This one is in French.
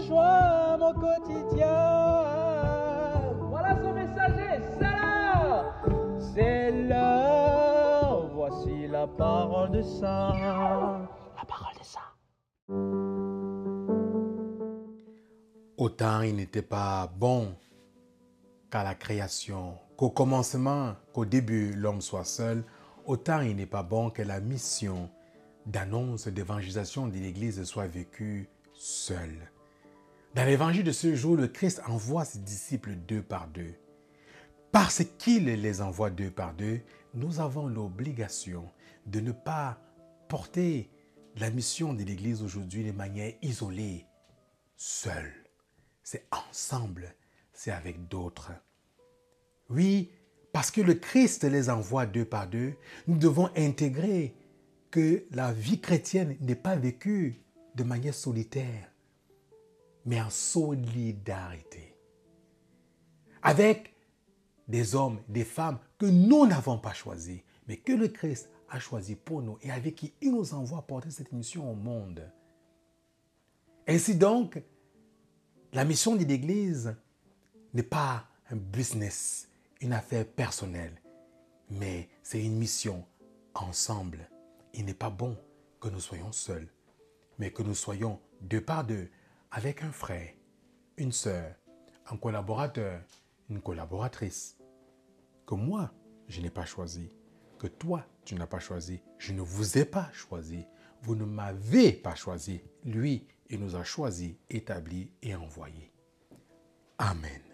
rejoins mon quotidien. Voilà son messager, c'est l'heure. C'est l'heure, voici la parole de ça. La parole de ça. Autant il n'était pas bon qu'à la création, qu'au commencement, qu'au début, l'homme soit seul, autant il n'est pas bon que la mission d'annonce, d'évangélisation de l'Église soit vécue seule. Dans l'évangile de ce jour, le Christ envoie ses disciples deux par deux. Parce qu'il les envoie deux par deux, nous avons l'obligation de ne pas porter la mission de l'Église aujourd'hui de manière isolée, seule. C'est ensemble, c'est avec d'autres. Oui, parce que le Christ les envoie deux par deux, nous devons intégrer que la vie chrétienne n'est pas vécue de manière solitaire, mais en solidarité. Avec des hommes, des femmes que nous n'avons pas choisis, mais que le Christ a choisi pour nous et avec qui il nous envoie porter cette mission au monde. Ainsi donc, la mission de l'Église n'est pas un business, une affaire personnelle, mais c'est une mission ensemble. Il n'est pas bon que nous soyons seuls, mais que nous soyons deux par deux, avec un frère, une sœur, un collaborateur, une collaboratrice, que moi, je n'ai pas choisi, que toi, tu n'as pas choisi, je ne vous ai pas choisi, vous ne m'avez pas choisi, lui, il nous a choisis, établis et envoyés. Amen.